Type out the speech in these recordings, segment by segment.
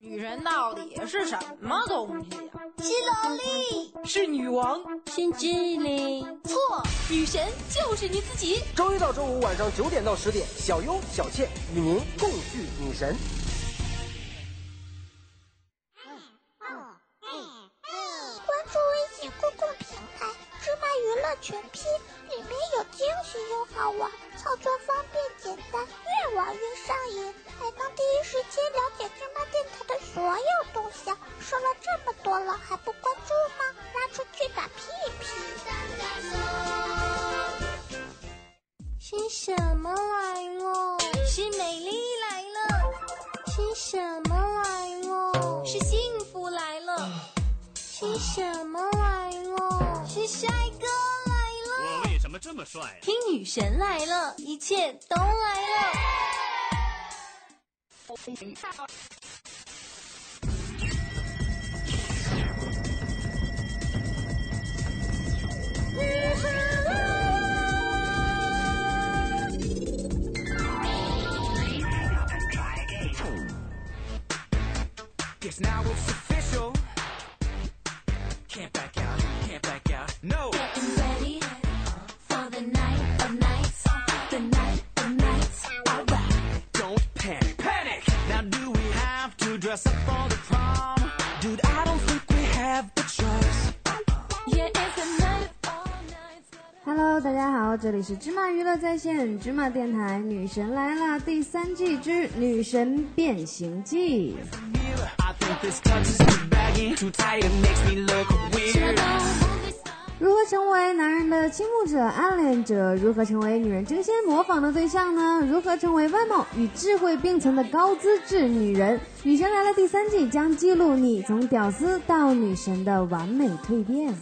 女神到底是什么东西呀？是萝莉，是女王，是精灵。错，女神就是你自己。周一到周五晚上九点到十点，小优、小倩与您共聚女神。关注微信公共平台“芝麻娱乐全拼”，里面有惊喜又好玩，操作方便简单，越玩越上瘾，还能第一时间了解芝麻电台的所有动向。说了这么多了，还不关注吗？拉出去打屁屁！是什么来了？是美丽来了。是什么来了？是幸福来了。是什么来了？是帅哥来了。我为什么这么帅？听女神来了，一切都来了。Hello，大家好，这里是芝麻娱乐在线芝麻电台，女神来了第三季之女神变形记。如何成为男人的倾慕者、暗恋者？如何成为女人争先模仿的对象呢？如何成为外貌与智慧并存的高资质女人？女神来了第三季将记录你从屌丝到女神的完美蜕变。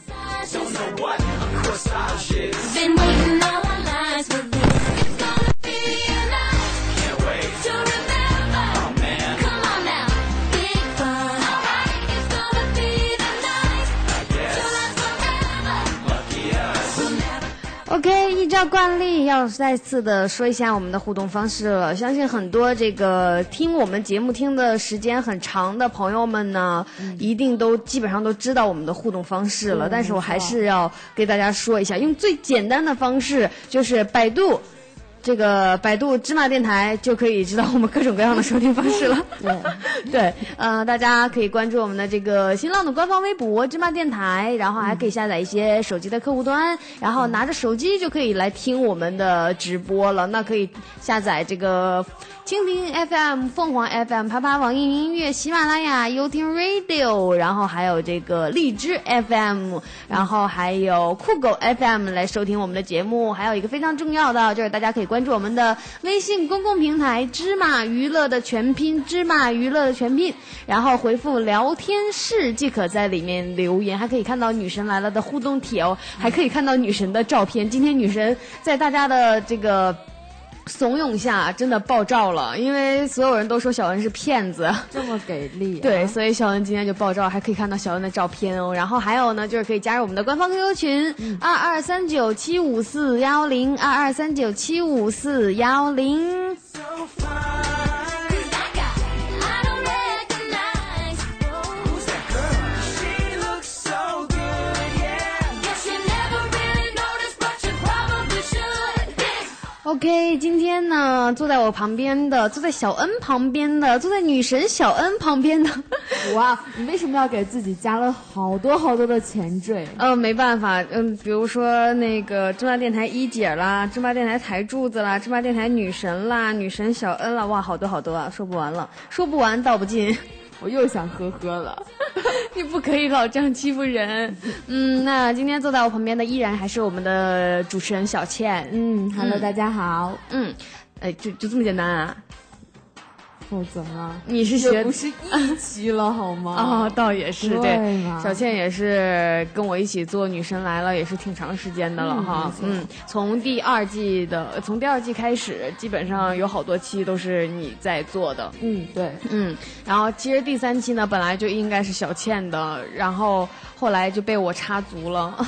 照惯例，要再次的说一下我们的互动方式了。相信很多这个听我们节目听的时间很长的朋友们呢，一定都基本上都知道我们的互动方式了。但是我还是要给大家说一下，用最简单的方式，就是百度。这个百度芝麻电台就可以知道我们各种各样的收听方式了。对，对，呃，大家可以关注我们的这个新浪的官方微博芝麻电台，然后还可以下载一些手机的客户端，然后拿着手机就可以来听我们的直播了。那可以下载这个蜻蜓 FM、凤凰 FM、啪啪网易云音乐、喜马拉雅、优听 Radio，然后还有这个荔枝 FM，然后还有酷狗 FM 来收听我们的节目。还有一个非常重要的就是大家可以关。注我们的微信公共平台“芝麻娱乐”的全拼“芝麻娱乐”的全拼，然后回复“聊天室”即可在里面留言，还可以看到女神来了的互动帖哦，还可以看到女神的照片。今天女神在大家的这个。怂恿下真的爆照了，因为所有人都说小恩是骗子，这么给力。对，所以小恩今天就爆照，还可以看到小恩的照片哦。然后还有呢，就是可以加入我们的官方 QQ 群二二三九七五四幺零二二三九七五四幺零。OK，今天呢，坐在我旁边的，坐在小恩旁边的，坐在女神小恩旁边的，哇，你为什么要给自己加了好多好多的前缀？嗯，没办法，嗯，比如说那个芝麻电台一姐啦，芝麻电台台柱子啦，芝麻电台女神啦，女神小恩啦，哇，好多好多啊，说不完了，说不完道不尽。我又想呵呵了，你不可以老这样欺负人。嗯，那今天坐在我旁边的依然还是我们的主持人小倩。嗯，Hello，大家好。嗯，哎，就就这么简单啊？否则呢？你是学不是一期了 好吗？啊，倒也是对。小倩也是跟我一起做《女神来了》，也是挺长时间的了哈。嗯，从第二季的从第二季开始，基本上有好多期都是你在做的。嗯，对，嗯。然后其实第三期呢，本来就应该是小倩的，然后后来就被我插足了。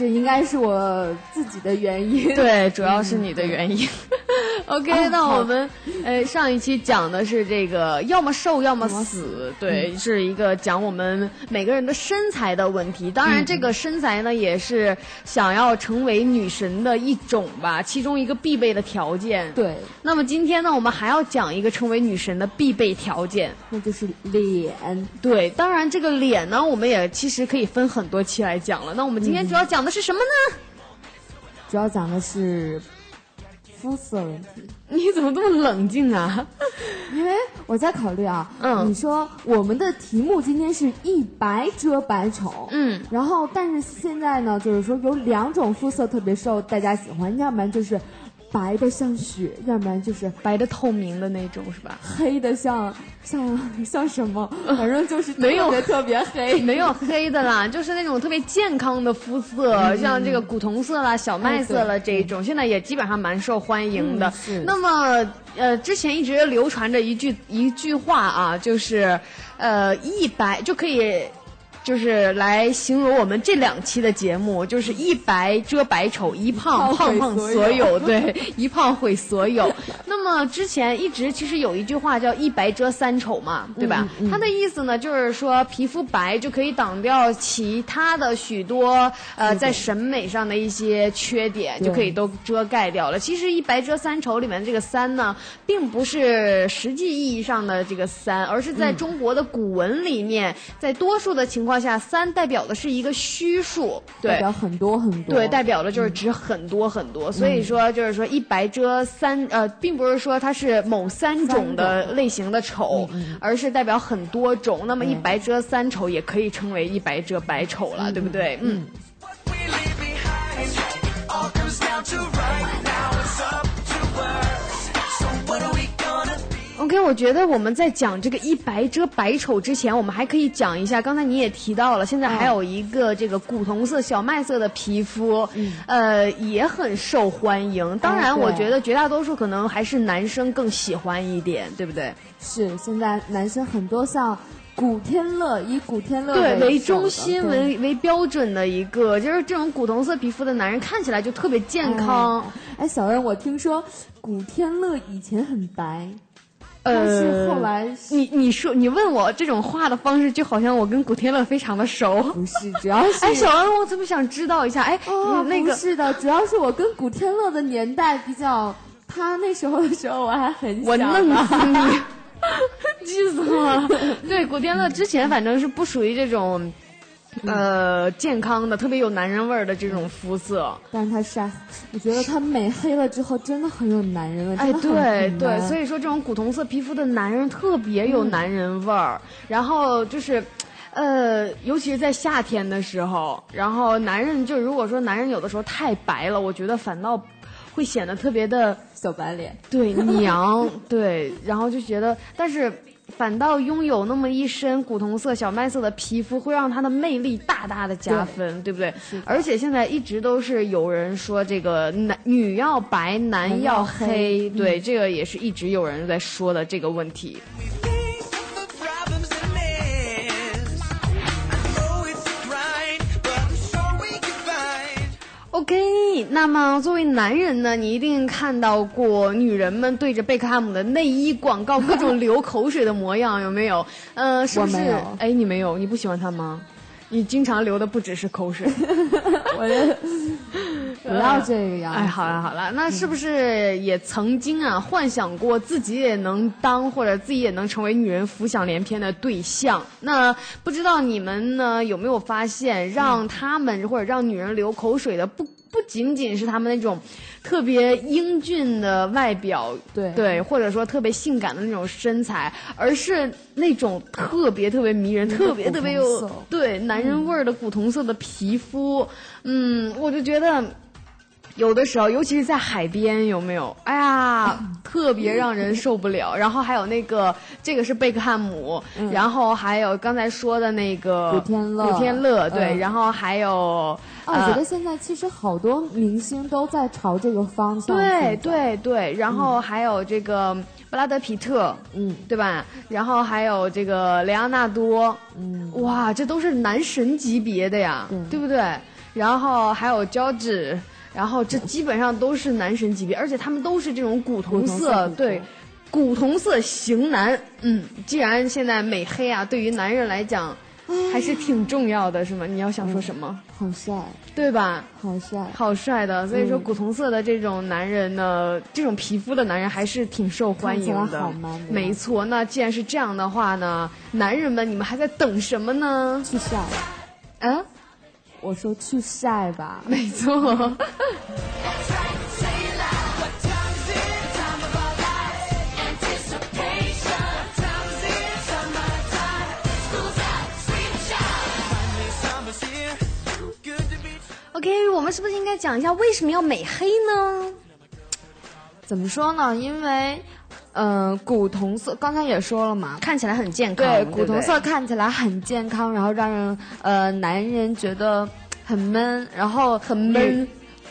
这应该是我自己的原因。对，主要是你的原因。OK，那我们呃上一期讲的是这个要么瘦要么死，对，是一个讲我们每个人的身材的问题。当然，这个身材呢也是想要成为女神的一种吧，其中一个必备的条件。对，那么今天呢，我们还要讲一个成为女神的必备条件，那就是脸。对，当然这个脸呢，我们也其实可以分很多期来讲了。那我们今天主要讲的是什么呢？主要讲的是。肤色问题，你怎么这么冷静啊？因为我在考虑啊，嗯，你说我们的题目今天是一白遮百丑，嗯，然后但是现在呢，就是说有两种肤色特别受大家喜欢，要不然就是。白的像雪，要不然就是白的透明的那种，是吧？黑的像像像什么？反正就是没有特别黑，没有黑的啦，就是那种特别健康的肤色，像这个古铜色啦、小麦色了这一种，现在也基本上蛮受欢迎的。那么，呃，之前一直流传着一句一句话啊，就是，呃，一白就可以。就是来形容我们这两期的节目，就是一白遮百丑，一胖胖胖所有，对，一胖毁所有。那么之前一直其实有一句话叫一白遮三丑嘛，对吧？它的意思呢，就是说皮肤白就可以挡掉其他的许多呃在审美上的一些缺点，就可以都遮盖掉了。其实一白遮三丑里面这个三呢，并不是实际意义上的这个三，而是在中国的古文里面，在多数的情况。况下，三代表的是一个虚数，代表很多很多，对，代表的就是指很多很多。所以说，就是说一白遮三，呃，并不是说它是某三种的类型的丑，而是代表很多种。那么一白遮三丑，也可以称为一白遮百丑了，对不对？嗯。OK，我觉得我们在讲这个一白遮百丑之前，我们还可以讲一下。刚才你也提到了，现在还有一个这个古铜色、小麦色的皮肤，呃，也很受欢迎。当然，我觉得绝大多数可能还是男生更喜欢一点，对不对？是，现在男生很多像古天乐，以古天乐对为中心为为标准的一个，就是这种古铜色皮肤的男人看起来就特别健康。哎，小恩，我听说古天乐以前很白。呃，后来你你说你问我这种话的方式，就好像我跟古天乐非常的熟。不是，主要是哎，小恩，我特别想知道一下，哎，哦那个是的，主要是我跟古天乐的年代比较，他那时候的时候我还很小。我弄死你，气死我了！对，古天乐之前反正是不属于这种。呃，健康的，特别有男人味儿的这种肤色，但是他晒，我觉得他美黑了之后真的很有男人味。哎，对对，所以说这种古铜色皮肤的男人特别有男人味儿。然后就是，呃，尤其是在夏天的时候，然后男人就如果说男人有的时候太白了，我觉得反倒会显得特别的小白脸，对娘，对，然后就觉得，但是。反倒拥有那么一身古铜色、小麦色的皮肤，会让他的魅力大大的加分，对不对？而且现在一直都是有人说这个男女要白，男要黑，对，这个也是一直有人在说的这个问题。OK，那么作为男人呢，你一定看到过女人们对着贝克汉姆的内衣广告各种流口水的模样，有没有？呃，是不是？哎，你没有？你不喜欢他吗？你经常流的不只是口水。我不要这个样。哎，好了好了，那是不是也曾经啊幻想过自己也能当或者自己也能成为女人浮想联翩的对象？那不知道你们呢有没有发现，让他们或者让女人流口水的不？不仅仅是他们那种特别英俊的外表，对对，或者说特别性感的那种身材，而是那种特别特别迷人、特别特别有对男人味儿的古铜色的皮肤。嗯，我就觉得有的时候，尤其是在海边，有没有？哎呀，特别让人受不了。然后还有那个，这个是贝克汉姆，然后还有刚才说的那个古天乐，古天乐对，然后还有。啊我觉得现在其实好多明星都在朝这个方向。对对对，然后还有这个布拉德皮特，嗯，对吧？然后还有这个雷昂纳多，嗯，哇，这都是男神级别的呀，对不对？然后还有乔治，然后这基本上都是男神级别，而且他们都是这种古铜色，对，古铜色型男。嗯，既然现在美黑啊，对于男人来讲。还是挺重要的，是吗？你要想说什么？好帅，对吧？好帅，好帅的。所以说，古铜色的这种男人呢，这种皮肤的男人还是挺受欢迎的。没错，那既然是这样的话呢，男人们，你们还在等什么呢？去晒。嗯，我说去晒吧。没错。OK，我们是不是应该讲一下为什么要美黑呢？怎么说呢？因为，嗯，古铜色刚才也说了嘛，看起来很健康。对，古铜色看起来很健康，然后让人呃男人觉得很闷，然后很闷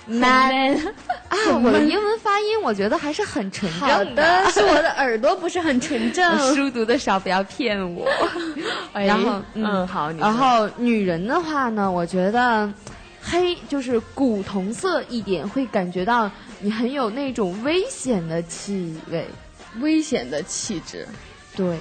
，man 啊！我的英文发音我觉得还是很纯正的，是我的耳朵不是很纯正。书读的少，不要骗我。然后，嗯，好。然后女人的话呢，我觉得。黑就是古铜色一点，会感觉到你很有那种危险的气味，危险的气质。对，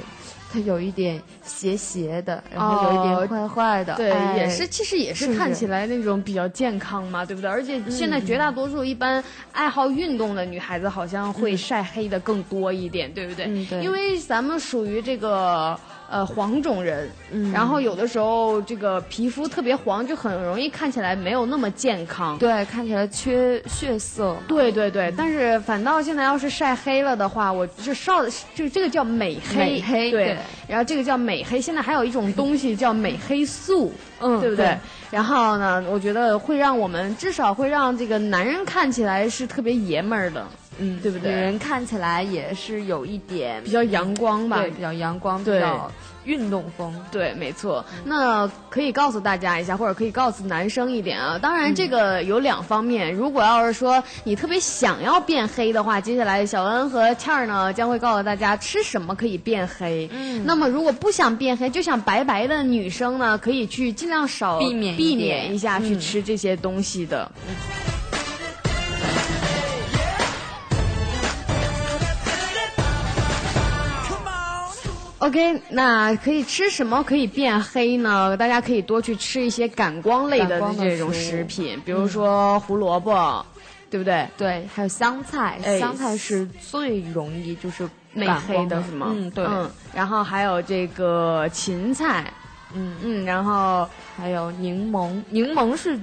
它有一点邪邪的，然后有一点坏坏的。对，也是，其实也是看起来那种比较健康嘛，对不对？而且现在绝大多数一般爱好运动的女孩子，好像会晒黑的更多一点，对不对？嗯，对。因为咱们属于这个。呃，黄种人，然后有的时候这个皮肤特别黄，就很容易看起来没有那么健康。对，看起来缺血色。对对对，但是反倒现在要是晒黑了的话，我就烧就这个叫美黑。美黑。对。然后这个叫美黑，现在还有一种东西叫美黑素，嗯，对不对？然后呢，我觉得会让我们至少会让这个男人看起来是特别爷们儿的。嗯，对不对？女人看起来也是有一点比较阳光吧，比较阳光，比较运动风。对，没错。那可以告诉大家一下，或者可以告诉男生一点啊。当然，这个有两方面。如果要是说你特别想要变黑的话，接下来小恩和倩儿呢将会告诉大家吃什么可以变黑。嗯。那么，如果不想变黑，就想白白的女生呢，可以去尽量少避免避免一下去吃这些东西的。OK，那可以吃什么可以变黑呢？大家可以多去吃一些感光类的这种食品，比如说胡萝卜，对不对？对，还有香菜，香菜是最容易就是美黑的，是吗？嗯，对。嗯，然后还有这个芹菜，嗯嗯，然后还有柠檬，柠檬是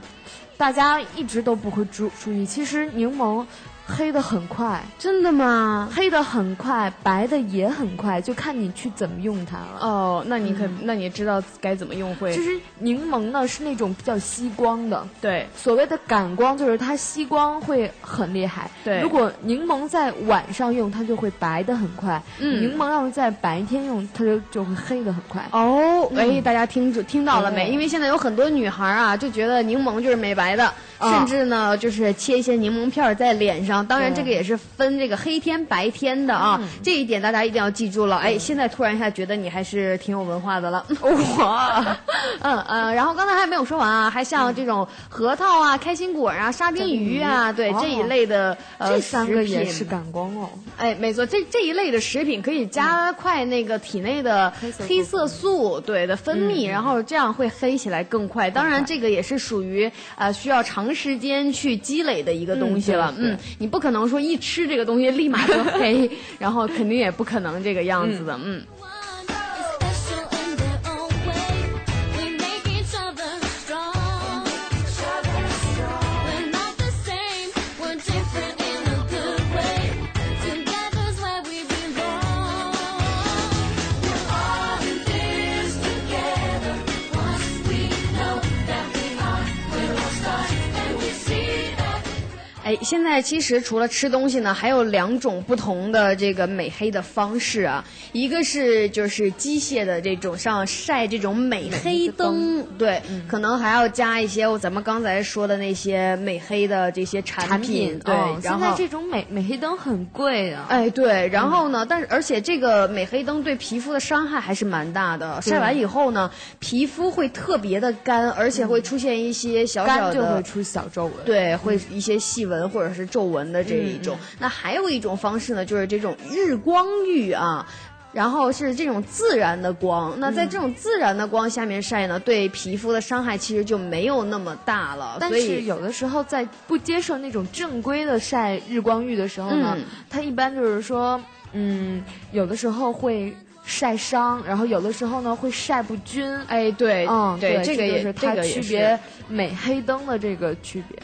大家一直都不会注注意，其实柠檬。黑的很快，真的吗？黑的很快，白的也很快，就看你去怎么用它了。哦，那你可那你知道该怎么用会？其实柠檬呢是那种比较吸光的，对，所谓的感光就是它吸光会很厉害。对，如果柠檬在晚上用，它就会白的很快。嗯，柠檬要是在白天用，它就就会黑的很快。哦，哎，大家听听到了没？因为现在有很多女孩啊，就觉得柠檬就是美白的。甚至呢，就是切一些柠檬片在脸上。当然，这个也是分这个黑天白天的啊。这一点大家一定要记住了。哎，现在突然一下觉得你还是挺有文化的了。哇，嗯嗯。然后刚才还没有说完啊，还像这种核桃啊、开心果啊、沙丁鱼啊，对这一类的呃这三个也是感光哦。哎，没错，这这一类的食品可以加快那个体内的黑色素对的分泌，然后这样会黑起来更快。当然，这个也是属于呃需要长。长时间去积累的一个东西了，嗯，你不可能说一吃这个东西立马就 黑，然后肯定也不可能这个样子的，嗯。哎，现在其实除了吃东西呢，还有两种不同的这个美黑的方式啊。一个是就是机械的这种像晒这种美黑灯，对，可能还要加一些咱们刚才说的那些美黑的这些产品，对。现在这种美美黑灯很贵啊，哎，对。然后呢，但是而且这个美黑灯对皮肤的伤害还是蛮大的，晒完以后呢，皮肤会特别的干，而且会出现一些小小的就会出小皱纹，对，会一些细纹或者是皱纹的这一种。那还有一种方式呢，就是这种日光浴啊。然后是这种自然的光，那在这种自然的光下面晒呢，对皮肤的伤害其实就没有那么大了。但是有的时候在不接受那种正规的晒日光浴的时候呢，它一般就是说，嗯，有的时候会晒伤，然后有的时候呢会晒不均。哎，对，嗯，对，这个也是它区别美黑灯的这个区别。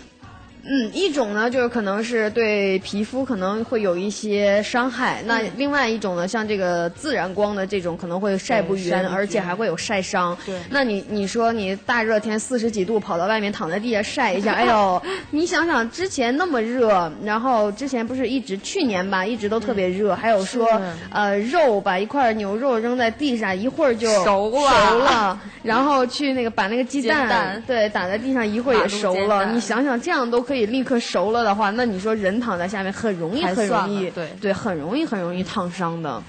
嗯，一种呢就是可能是对皮肤可能会有一些伤害，那另外一种呢，像这个自然光的这种可能会晒不匀，而且还会有晒伤。对，那你你说你大热天四十几度跑到外面躺在地下晒一下，哎呦，你想想之前那么热，然后之前不是一直去年吧，一直都特别热，还有说呃肉把一块牛肉扔在地上一会儿就熟了，熟了，然后去那个把那个鸡蛋对打在地上一会儿也熟了，你想想这样都。可以立刻熟了的话，那你说人躺在下面很容易，很容易，对对，很容易，很容易烫伤的。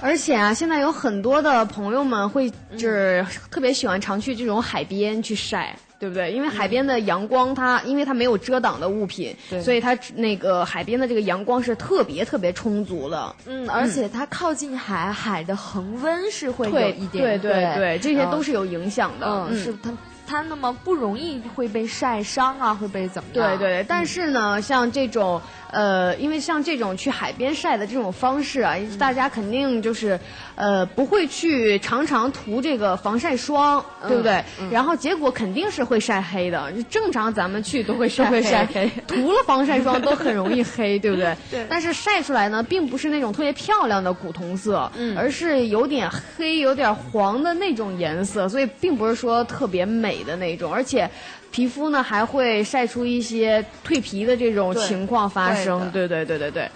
而且啊，现在有很多的朋友们会就是特别喜欢常去这种海边去晒。对不对？因为海边的阳光，它因为它没有遮挡的物品，所以它那个海边的这个阳光是特别特别充足的。嗯，而且它靠近海，海的恒温是会有一点，对对对，这些都是有影响的。嗯，是它。它那么不容易会被晒伤啊，会被怎么样？对对，但是呢，像这种呃，因为像这种去海边晒的这种方式啊，大家肯定就是呃不会去常常涂这个防晒霜，对不对？然后结果肯定是会晒黑的。正常咱们去都会晒黑，涂了防晒霜都很容易黑，对不对？对。但是晒出来呢，并不是那种特别漂亮的古铜色，而是有点黑、有点黄的那种颜色，所以并不是说特别美。的那种，而且皮肤呢还会晒出一些蜕皮的这种情况发生。对对对对对。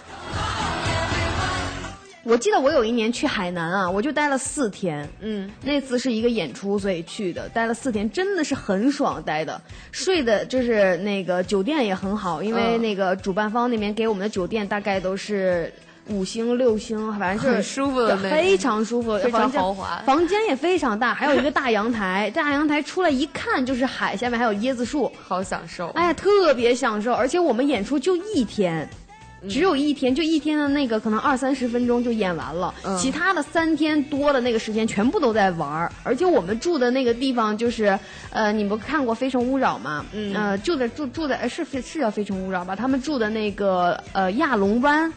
我记得我有一年去海南啊，我就待了四天。嗯，那次是一个演出，所以去的，待了四天，真的是很爽，待的，睡的就是那个酒店也很好，因为那个主办方那边给我们的酒店大概都是。五星六星，反正就是舒服的，非常舒服，非常豪华，房间也非常大，还有一个大阳台，大阳台出来一看就是海，下面还有椰子树，好享受。哎呀，特别享受，而且我们演出就一天。只有一天，就一天的那个，可能二三十分钟就演完了。其他的三天多的那个时间，全部都在玩儿。而且我们住的那个地方，就是呃，你们看过《非诚勿扰》吗？嗯。呃，住在住住在是是叫《非诚勿扰》吧？他们住的那个呃亚龙湾。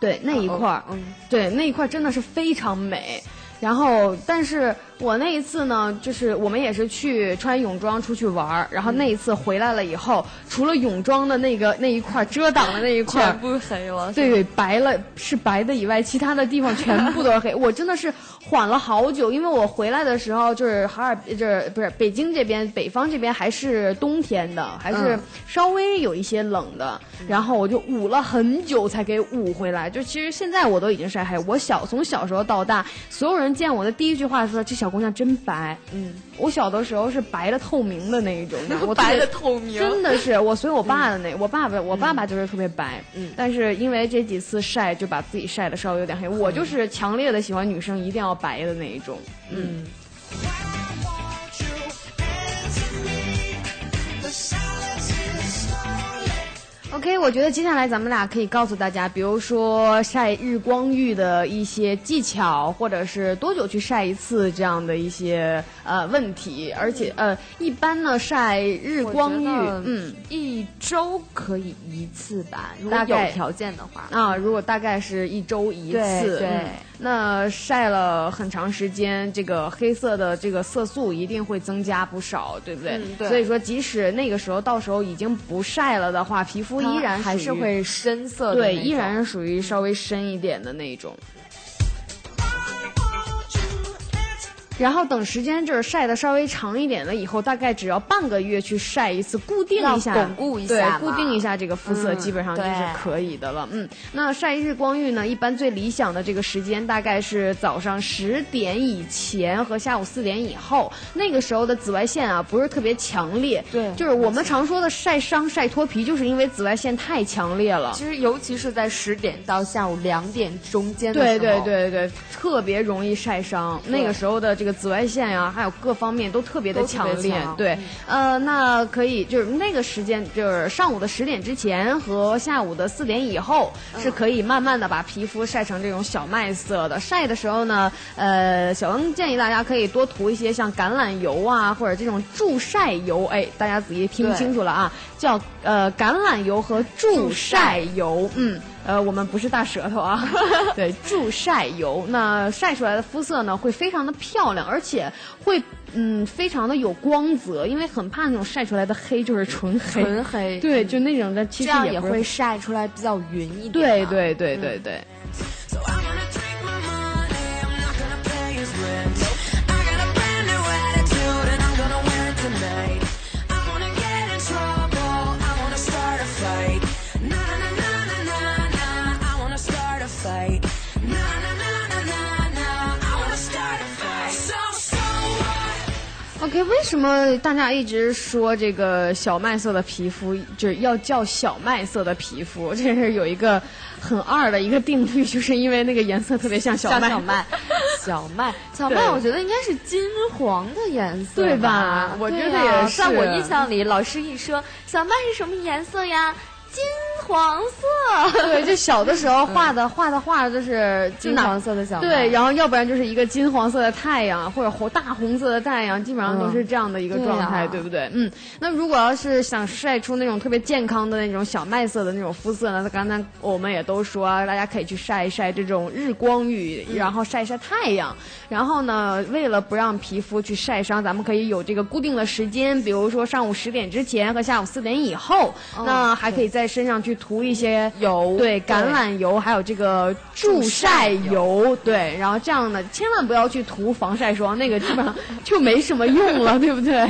对那一块儿，嗯，对那一块儿真的是非常美。然后，但是我那一次呢，就是我们也是去穿泳装出去玩儿。然后那一次回来了以后，除了泳装的那个那一块遮挡的那一块全部黑了，对，白了是白的以外，其他的地方全部都是黑。我真的是。缓了好久，因为我回来的时候就是哈尔，就是不是北京这边，北方这边还是冬天的，还是稍微有一些冷的。然后我就捂了很久才给捂回来。就其实现在我都已经晒黑，我小从小时候到大，所有人见我的第一句话说：“这小姑娘真白。”嗯，我小的时候是白的透明的那一种，我 白的透明，真的是我随我爸的那，我爸爸我爸爸就是特别白。嗯，但是因为这几次晒，就把自己晒的稍微有点黑。我就是强烈的喜欢女生一定要。白的那一种，嗯。OK，我觉得接下来咱们俩可以告诉大家，比如说晒日光浴的一些技巧，或者是多久去晒一次这样的一些呃问题。而且呃，一般呢晒日光浴，嗯，一周可以一次吧，如果有条件的话啊，如果大概是一周一次，对。那晒了很长时间，这个黑色的这个色素一定会增加不少，对不对？对。所以说，即使那个时候到时候已经不晒了的话，皮肤依然还是会深色。对，依然是属于稍微深一点的那种。然后等时间就是晒的稍微长一点了以后，大概只要半个月去晒一次，固定一下，巩固一下，对，固定一下这个肤色，基本上就是可以的了。嗯，那晒日光浴呢，一般最理想的这个时间大概是早上十点以前和下午四点以后，那个时候的紫外线啊不是特别强烈，对，就是我们常说的晒伤、晒脱皮，就是因为紫外线太强烈了。其实尤其是在十点到下午两点中间的时候，对对对对，特别容易晒伤。那个时候的这个紫外线呀，还有各方面都特别的强烈。对，呃，那可以就是那个时间，就是上午的十点之前和下午的四点以后，是可以慢慢的把皮肤晒成这种小麦色的。晒的时候呢，呃，小恩建议大家可以多涂一些像橄榄油啊，或者这种助晒油。哎，大家仔细听清楚了啊，叫呃橄榄油和助晒油。嗯。呃，我们不是大舌头啊，对，助晒油，那晒出来的肤色呢，会非常的漂亮，而且会嗯，非常的有光泽，因为很怕那种晒出来的黑就是纯黑，纯黑，对，就那种的，其实也会晒出来比较匀一点，对对对对对。OK，为什么大家一直说这个小麦色的皮肤就是要叫小麦色的皮肤？这是有一个很二的一个定律，就是因为那个颜色特别像小麦。小麦，小麦，小麦，我觉得应该是金黄的颜色，对吧？我觉得也是。在我印象里，老师一说小麦是什么颜色呀？金黄色，对，就小的时候画的画的画就是金黄色的小麦，对，然后要不然就是一个金黄色的太阳，或者红大红色的太阳，基本上都是这样的一个状态，对不对？嗯，那如果要是想晒出那种特别健康的那种小麦色的那种肤色呢？刚才我们也都说，大家可以去晒一晒这种日光浴，然后晒一晒太阳，然后呢，为了不让皮肤去晒伤，咱们可以有这个固定的时间，比如说上午十点之前和下午四点以后，那还可以在身上去涂一些油，对，橄榄油，还有这个助晒油，对，然后这样的千万不要去涂防晒霜，那个基本上就没什么用了，对不对？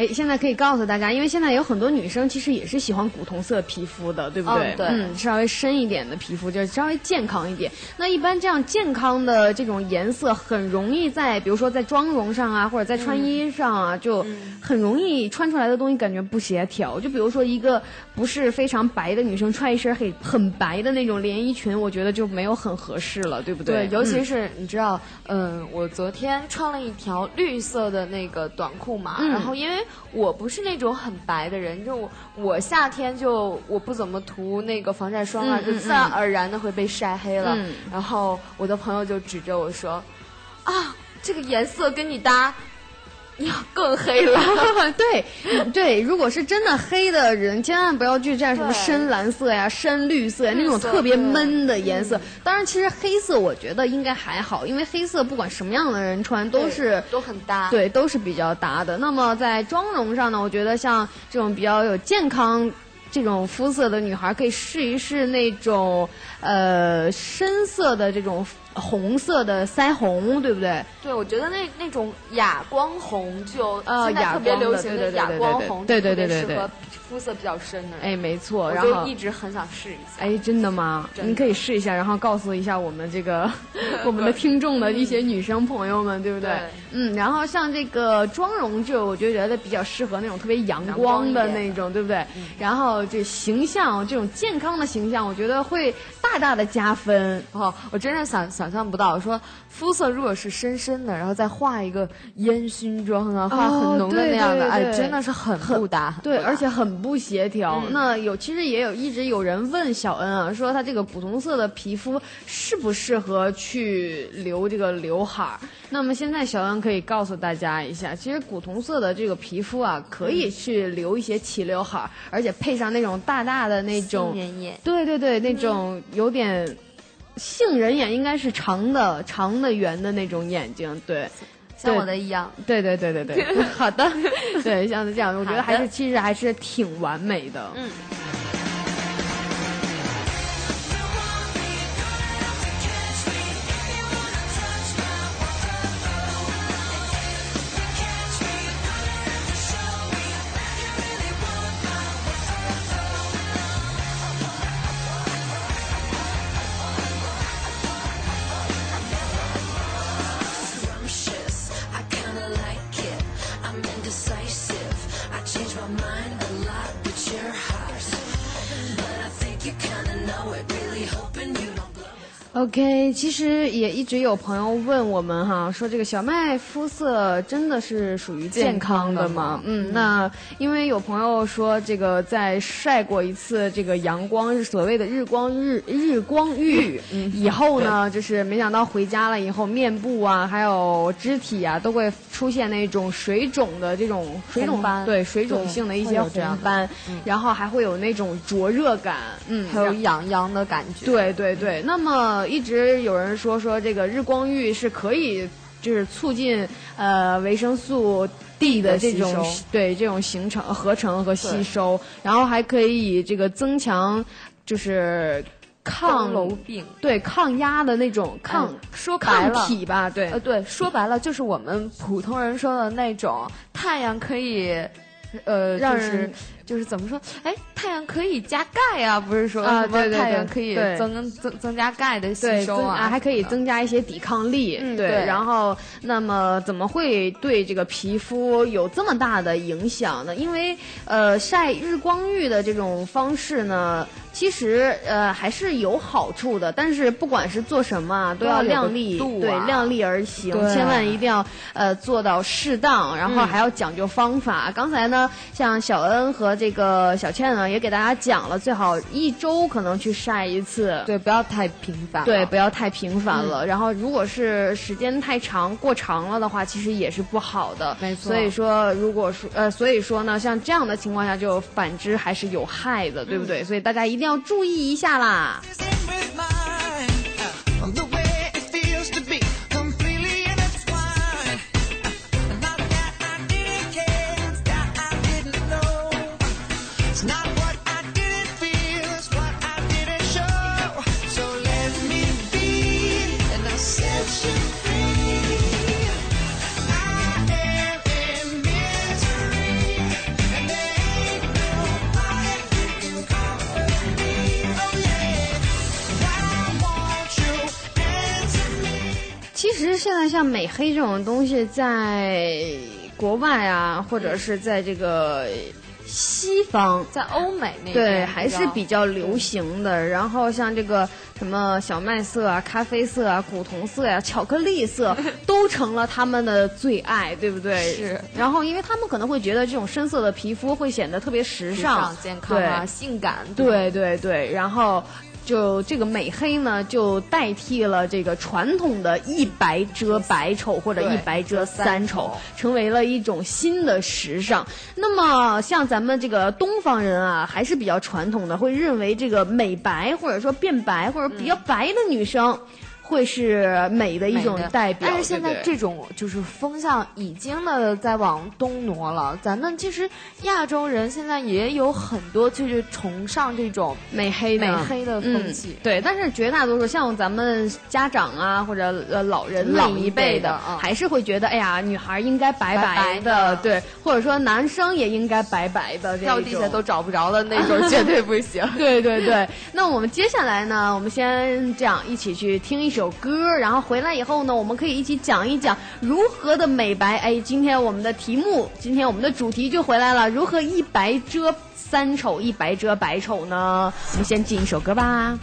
哎，现在可以告诉大家，因为现在有很多女生其实也是喜欢古铜色皮肤的，对不对？对，嗯，稍微深一点的皮肤就稍微健康一点。那一般这样健康的这种颜色，很容易在比如说在妆容上啊，或者在穿衣上啊，就很容易穿出来的东西感觉不协调。就比如说一个不是非常白的女生穿一身很很白的那种连衣裙，我觉得就没有很合适了，对不对？对，尤其是你知道，嗯，我昨天穿了一条绿色的那个短裤嘛，然后因为。我不是那种很白的人，就我我夏天就我不怎么涂那个防晒霜啊，就自然而然的会被晒黑了。然后我的朋友就指着我说：“啊，这个颜色跟你搭。”要 更黑了，对对，如果是真的黑的人，千万不要去蘸什么深蓝色呀、深绿色呀那种特别闷的颜色。当然，其实黑色我觉得应该还好，因为黑色不管什么样的人穿都是都很搭，对，都是比较搭的。那么在妆容上呢，我觉得像这种比较有健康。这种肤色的女孩可以试一试那种呃深色的这种红色的腮红，对不对？对，我觉得那那种哑光红就现在特别流行的哑光红，对对对对对。肤色比较深的，哎，没错，然后一直很想试一下。哎，真的吗？你可以试一下，然后告诉一下我们这个 我们的听众的一些女生朋友们，对不对？嗯，然后像这个妆容，就我就觉得比较适合那种特别阳光的那种，对不对？然后这形象，这种健康的形象，我觉得会大大的加分。哦，我真是想想象不到，说肤色如果是深深的，然后再画一个烟熏妆啊，画很浓的那样的，哎，真的是很不搭，对，而且很。不协调，那有其实也有一直有人问小恩啊，说他这个古铜色的皮肤适不适合去留这个刘海儿？那么现在小恩可以告诉大家一下，其实古铜色的这个皮肤啊，可以去留一些齐刘海儿，而且配上那种大大的那种，对对对，那种有点杏仁眼，应该是长的长的圆的那种眼睛，对。像我的一样。对对对对对，好的，对，像这样，我觉得还是其实还是挺完美的。嗯。OK，其实也一直有朋友问我们哈，说这个小麦肤色真的是属于健康的吗？嗯，那因为有朋友说这个在晒过一次这个阳光，所谓的日光日日光浴以后呢，就是没想到回家了以后，面部啊还有肢体啊都会出现那种水肿的这种水肿斑，对水肿性的一些红斑，然后还会有那种灼热感，嗯，还有痒痒的感觉。对对对，那么。一直有人说说这个日光浴是可以，就是促进呃维生素 D 的这种对这种形成合成和吸收，然后还可以这个增强就是抗楼病。对抗压的那种抗说抗体吧对。呃对说白了就是我们普通人说的那种太阳可以呃让人。就是怎么说？哎，太阳可以加钙啊，不是说什么太阳可以增增增加钙的吸收啊，还可以增加一些抵抗力。对，然后那么怎么会对这个皮肤有这么大的影响呢？因为呃，晒日光浴的这种方式呢，其实呃还是有好处的。但是不管是做什么，都要量力，对，量力而行，千万一定要呃做到适当，然后还要讲究方法。刚才呢，像小恩和这个小倩呢，也给大家讲了，最好一周可能去晒一次，对，不要太频繁，对，不要太频繁了。然后，如果是时间太长、过长了的话，其实也是不好的。没错。所以说，如果说呃，所以说呢，像这样的情况下，就反之还是有害的，对不对？所以大家一定要注意一下啦。其实现在像美黑这种东西，在国外啊，或者是在这个西方，在欧美那对还是比较流行的。然后像这个什么小麦色啊、咖啡色啊、古铜色呀、巧克力色，都成了他们的最爱，对不对？是。然后，因为他们可能会觉得这种深色的皮肤会显得特别时尚、健康啊、性感。对对对，然后。就这个美黑呢，就代替了这个传统的一白遮百丑或者一白遮三丑，成为了一种新的时尚。那么像咱们这个东方人啊，还是比较传统的，会认为这个美白或者说变白或者比较白的女生。会是美的一种代表，但是现在这种就是风向已经的在往东挪了。咱们其实亚洲人现在也有很多就是崇尚这种美黑美黑的风气，对。但是绝大多数像咱们家长啊或者呃老人老一辈的，还是会觉得哎呀，女孩应该白白的，对，或者说男生也应该白白的，掉地下都找不着的那种 绝对不行。对对对。那我们接下来呢，我们先这样一起去听一首。首歌，然后回来以后呢，我们可以一起讲一讲如何的美白。哎，今天我们的题目，今天我们的主题就回来了，如何一白遮三丑，一白遮百丑呢？我们先进一首歌吧。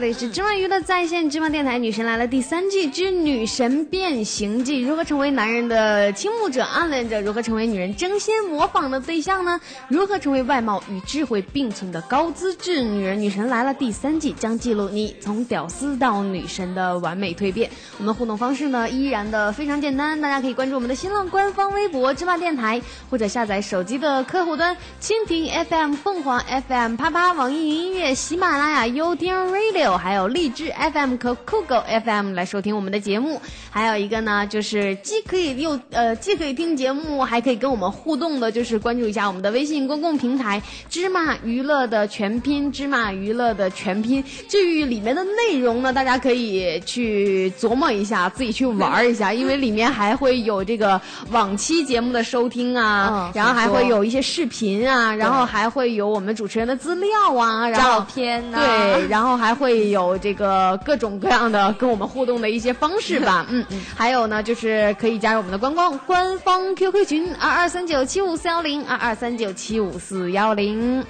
这里是芝麻娱乐在线芝麻电台《女神来了》第三季之《女神变形记》，如何成为男人的倾慕者、暗恋者？如何成为女人争先模仿的对象呢？如何成为外貌与智慧并存的高资质女人？《女神来了》第三季将记录你从屌丝到女神的完美蜕变。我们互动方式呢，依然的非常简单，大家可以关注我们的新浪官方微博“芝麻电台”，或者下载手机的客户端蜻蜓 FM、凤凰 FM、啪啪、网易云音乐、喜马。拉雅优听 Radio，还有荔枝 FM 和酷狗 FM 来收听我们的节目。还有一个呢，就是既可以又呃既可以听节目，还可以跟我们互动的，就是关注一下我们的微信公共平台“芝麻娱乐”的全拼“芝麻娱乐”的全拼。至于里面的内容呢，大家可以去琢磨一下，自己去玩一下，因为里面还会有这个往期节目的收听啊，然后还会有一些视频啊，然后还会有我们主持人的资料啊，照片。啊对，然后还会有这个各种各样的跟我们互动的一些方式吧，嗯，还有呢，就是可以加入我们的官方官方 QQ 群二二三九七五四幺零二二三九七五四幺零。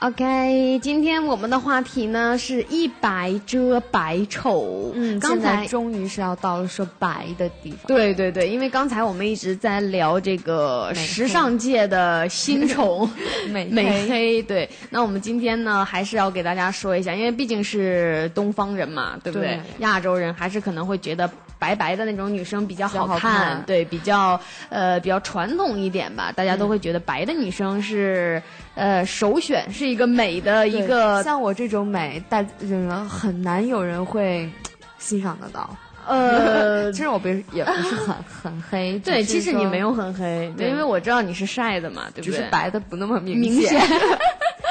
OK，今天我们的话题呢是一白遮百丑。嗯，刚才终于是要到了说白的地方。对对对，因为刚才我们一直在聊这个时尚界的新宠 美美黑。对，那我们今天呢还是要给大家说一下，因为毕竟是东方人嘛，对不对？亚洲人还是可能会觉得白白的那种女生比较好看，对，比较呃比较传统一点吧，大家都会觉得白的女生是。呃，首选是一个美的一个，像我这种美，大人很难有人会欣赏得到。呃，其实我不是也不是很很黑，对，其实你没有很黑，对，因为我知道你是晒的嘛，对不对？只是白的不那么明显。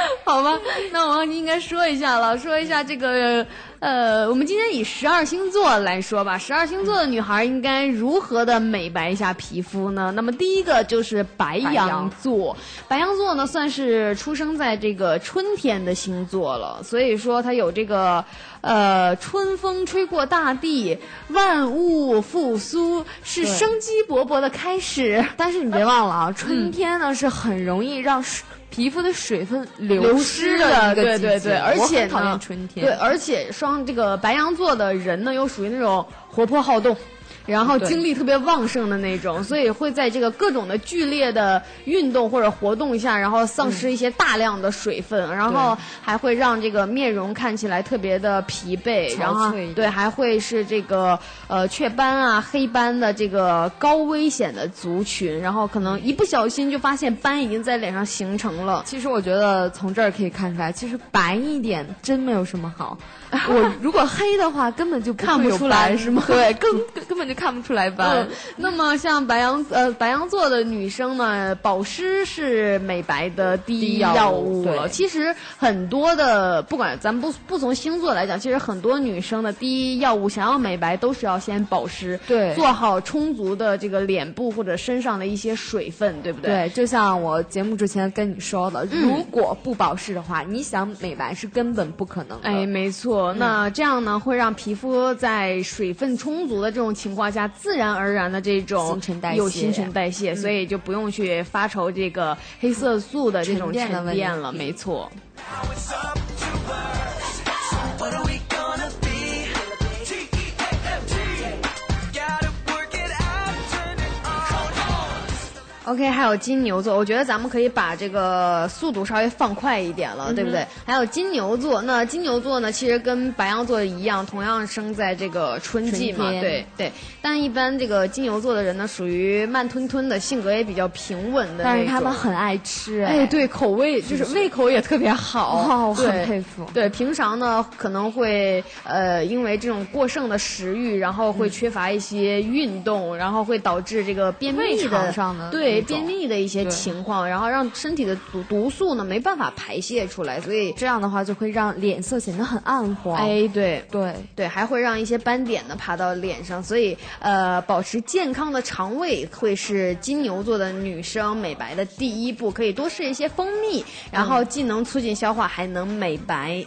好吧，那我应该说一下了，说一下这个。呃，我们今天以十二星座来说吧，十二星座的女孩应该如何的美白一下皮肤呢？那么第一个就是白羊座，白羊座呢算是出生在这个春天的星座了，所以说它有这个呃春风吹过大地，万物复苏，是生机勃勃的开始。但是你别忘了啊，春天呢是很容易让。皮肤的水分流失的对对对，而且呢，对，而且双这个白羊座的人呢，又属于那种活泼好动。然后精力特别旺盛的那种，所以会在这个各种的剧烈的运动或者活动下，然后丧失一些大量的水分，然后还会让这个面容看起来特别的疲惫，然后对还会是这个呃雀斑啊黑斑的这个高危险的族群，然后可能一不小心就发现斑已经在脸上形成了。其实我觉得从这儿可以看出来，其实白一点真没有什么好。我如果黑的话，根本就看不出来，是吗？对，根根本就看不出来斑。那么像白羊呃白羊座的女生呢，保湿是美白的第一要务了。其实很多的，不管咱不不从星座来讲，其实很多女生的第一要务，想要美白都是要先保湿，对，做好充足的这个脸部或者身上的一些水分，对不对？对，就像我节目之前跟你说的，如果不保湿的话，你想美白是根本不可能的。哎，没错。那这样呢，会让皮肤在水分充足的这种情况下，自然而然的这种有新陈代谢，所以就不用去发愁这个黑色素的这种沉淀了。没错。OK，还有金牛座，我觉得咱们可以把这个速度稍微放快一点了，对不对？还有金牛座，那金牛座呢，其实跟白羊座一样，同样生在这个春季嘛，对对。但一般这个金牛座的人呢，属于慢吞吞的性格，也比较平稳的。但是他们很爱吃，哎，对，口味就是胃口也特别好，我很佩服。对，平常呢可能会呃，因为这种过剩的食欲，然后会缺乏一些运动，然后会导致这个便秘的，对。便秘的一些情况，然后让身体的毒毒素呢没办法排泄出来，所以这样的话就会让脸色显得很暗黄。哎，对对对，还会让一些斑点呢爬到脸上，所以呃，保持健康的肠胃会是金牛座的女生美白的第一步，可以多试一些蜂蜜，然后既能促进消化，还能美白。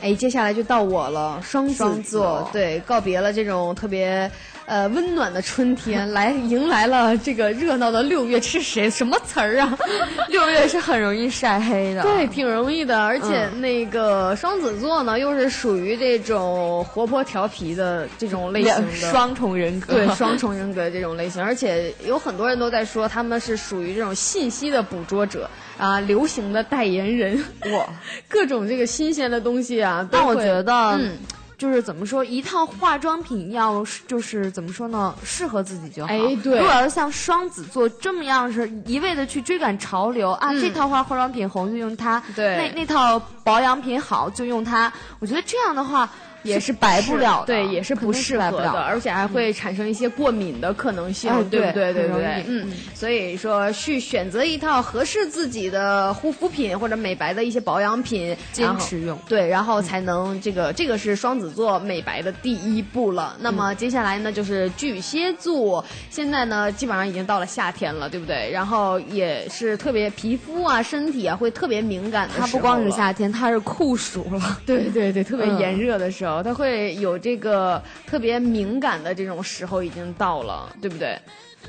哎，接下来就到我了，双子座，对，告别了这种特别。呃，温暖的春天来迎来了这个热闹的六月，是谁什么词儿啊？六月是很容易晒黑的，对，挺容易的。而且那个双子座呢，又是属于这种活泼调皮的这种类型的双重人格，对，双重人格这种类型。而且有很多人都在说他们是属于这种信息的捕捉者啊，流行的代言人，哇，各种这个新鲜的东西啊。但我觉得，嗯。就是怎么说，一套化妆品要就是怎么说呢，适合自己就好。哎，对。如果要是像双子座这么样是一味的去追赶潮流啊，这套化化妆品红就用它，对，那那套保养品好就用它。我觉得这样的话。也是白不了，对，也是不适合的，而且还会产生一些过敏的可能性，对不对？对对，嗯，所以说去选择一套合适自己的护肤品或者美白的一些保养品，坚持用，对，然后才能这个这个是双子座美白的第一步了。那么接下来呢，就是巨蟹座，现在呢基本上已经到了夏天了，对不对？然后也是特别皮肤啊、身体啊会特别敏感的它不光是夏天，它是酷暑了，对对对，特别炎热的时候。它会有这个特别敏感的这种时候已经到了，对不对？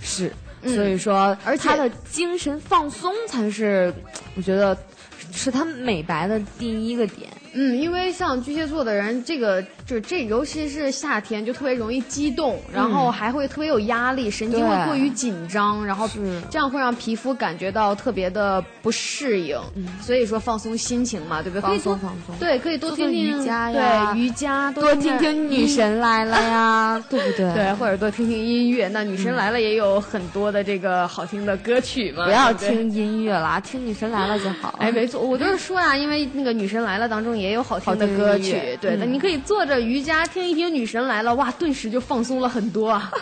是，所以说，而且他的精神放松才是，我觉得是他美白的第一个点。嗯，因为像巨蟹座的人，这个就这，尤其是夏天，就特别容易激动，然后还会特别有压力，神经会过于紧张，然后这样会让皮肤感觉到特别的不适应。所以说放松心情嘛，对不对？放松放松。对，可以多听听瑜伽呀，对瑜伽，多听听女神来了呀，对不对？对，或者多听听音乐。那女神来了也有很多的这个好听的歌曲嘛。不要听音乐啦，听女神来了就好。哎，没错，我就是说呀，因为那个女神来了当中也有好听的歌曲，对，的你可以坐着瑜伽听一听《女神来了》，哇，顿时就放松了很多啊。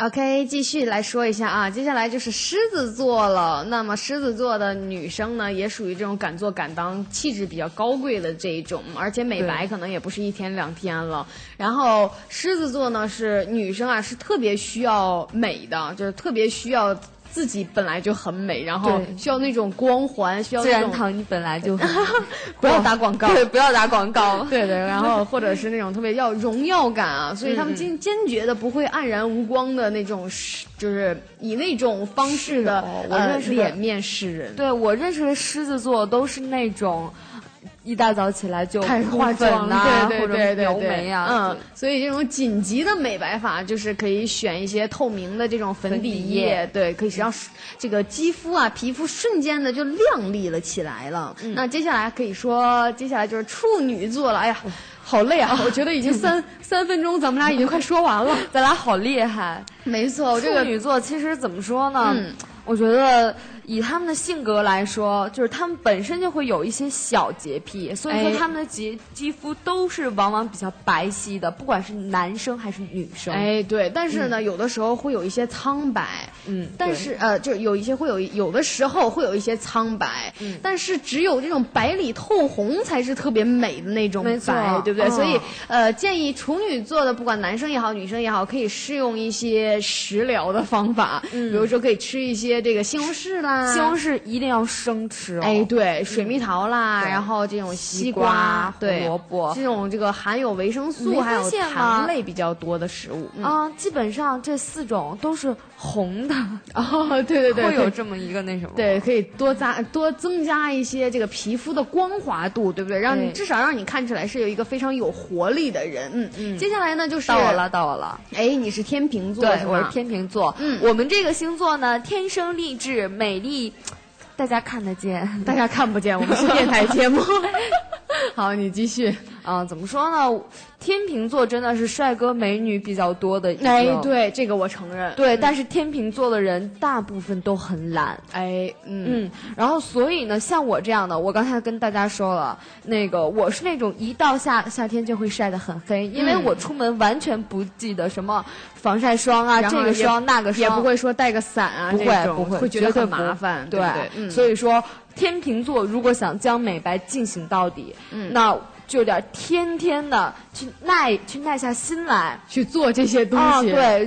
OK，继续来说一下啊，接下来就是狮子座了。那么狮子座的女生呢，也属于这种敢做敢当、气质比较高贵的这一种，而且美白可能也不是一天两天了。然后狮子座呢，是女生啊，是特别需要美的，就是特别需要。自己本来就很美，然后需要那种光环，需要自然堂，你本来就 不要打广告，对，不要打广告，对对，然后或者是那种特别要荣耀感啊，所以他们坚坚决的不会黯然无光的那种，就是以那种方式的呃脸面示人。对我认识的狮子座都是那种。一大早起来就开始化妆啊，或者描眉啊，嗯，所以这种紧急的美白法就是可以选一些透明的这种粉底液，对，可以让这个肌肤啊、皮肤瞬间的就亮丽了起来了。那接下来可以说，接下来就是处女座了。哎呀，好累啊！我觉得已经 三三分钟，咱们俩已经快说完了，咱俩好厉害。没错，处女座其实怎么说呢？我觉得。以他们的性格来说，就是他们本身就会有一些小洁癖，所以说他们的洁肌肤都是往往比较白皙的，不管是男生还是女生。哎，对，但是呢，有的时候会有一些苍白。嗯，但是呃，就有一些会有，有的时候会有一些苍白。嗯，但是只有这种白里透红才是特别美的那种白，对不对？所以呃，建议处女座的，不管男生也好，女生也好，可以试用一些食疗的方法，比如说可以吃一些这个西红柿啦。西红柿一定要生吃哦！哎，对，水蜜桃啦，然后这种西瓜、胡萝卜，这种这个含有维生素还有糖类比较多的食物啊，基本上这四种都是红的 哦。对对对，会有这么一个那什么？对，可以多加多增加一些这个皮肤的光滑度，对不对？让你至少让你看起来是有一个非常有活力的人。嗯嗯。接下来呢，就是到我了，到我了。哎，你是天秤座，对，我是天秤座。嗯，我们这个星座呢，天生丽质美。丽，大家看得见，大家看不见。我们是电台节目。好，你继续。啊，怎么说呢？天秤座真的是帅哥美女比较多的。哎，对，这个我承认。对，但是天秤座的人大部分都很懒。哎，嗯。然后，所以呢，像我这样的，我刚才跟大家说了，那个我是那种一到夏夏天就会晒得很黑，因为我出门完全不记得什么防晒霜啊，这个霜那个霜，也不会说带个伞啊，不会不会，会觉得很麻烦。对，所以说天秤座如果想将美白进行到底，那。就得天天的去耐去耐下心来去做这些东西，对，